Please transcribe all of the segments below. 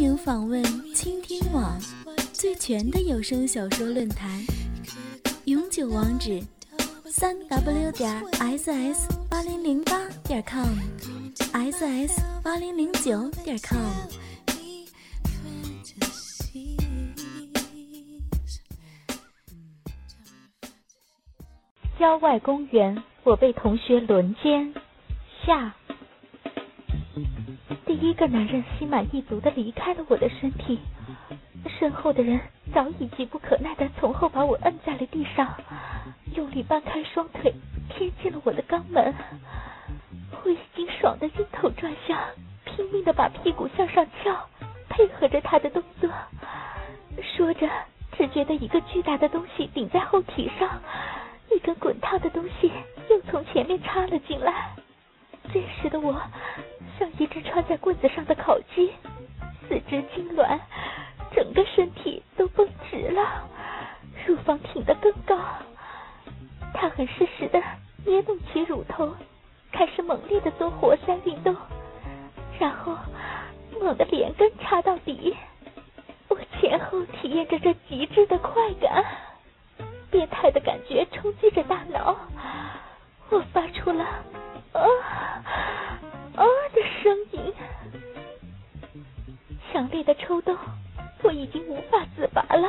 欢迎访问倾听网最全的有声小说论坛，永久网址：三 w 点 ss 八零零八点 com，ss 八零零九点 com。郊外公园，我被同学轮奸下。第一个男人心满意足的离开了我的身体，身后的人早已急不可耐的从后把我摁在了地上，用力掰开双腿贴近了我的肛门。我已经爽得晕头转向，拼命的把屁股向上翘，配合着他的动作。说着，只觉得一个巨大的东西顶在后体上，一根滚烫的东西又从前面插了进来。这时的我。像一只穿在棍子上的烤鸡，四肢痉挛，整个身体都绷直了，乳房挺得更高。他很适时的捏动起乳头，开始猛烈的做活塞运动，然后猛地连根插到底。我前后体验着这极致的快感，变态的感觉冲击着大脑，我发出了。啊强烈的抽动，我已经无法自拔了，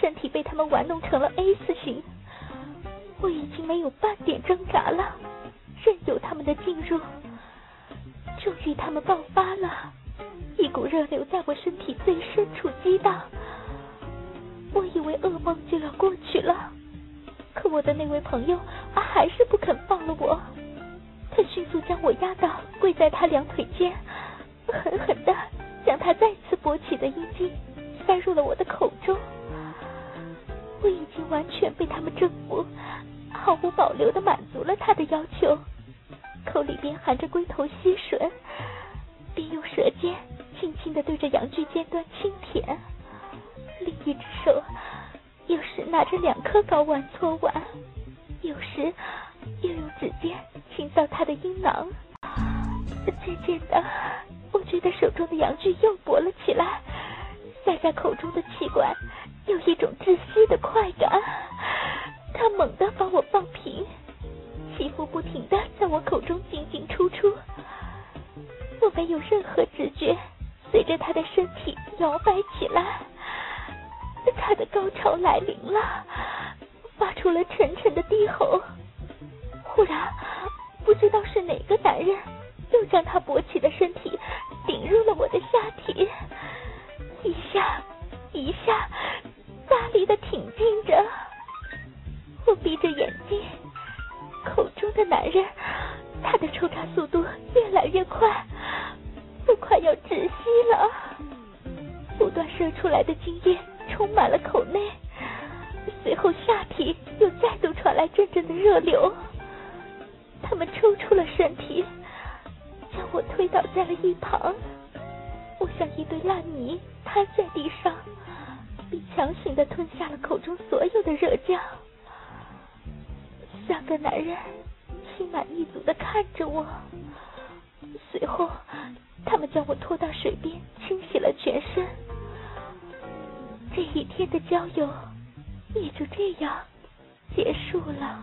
身体被他们玩弄成了 A 字形，我已经没有半点挣扎了，任由他们的进入。终于，他们爆发了，一股热流在我身体最深处激荡，我以为噩梦就要过去了，可我的那位朋友还是不肯放了我。他迅速将我压倒，跪在他两腿间，狠狠的他再次勃起的阴茎塞入了我的口中。我已经完全被他们征服，毫无保留的满足了他的要求，口里边含着龟头吸吮，并用舌尖轻轻的对着阳具尖端轻舔，另一只手有时拿着两颗睾丸搓碗，有时又用指尖。轻扫他的阴囊，渐渐的，觉得手中的阳具又勃了起来，塞在口中的气管有一种窒息的快感。他猛地把我放平，气腹不停的在我口中进进出出。我没有任何知觉，随着他的身体摇摆起来，他的高潮来临了，发出了沉沉的低吼。忽然。不知道是哪个男人，又将他勃起的身体入了我的下体，一下一下，大力的挺进着。我闭着眼睛，口中的男人，他的抽插速度越来越快，我快要窒息了。不断射出来的精液充满了口内，随后下体又再度传来阵阵的热流。他们抽出了身体，将我推倒在了一旁。我像一堆烂泥瘫在地上，并强行的吞下了口中所有的热浆。三个男人心满意足的看着我，随后他们将我拖到水边清洗了全身。这一天的郊游也就这样结束了。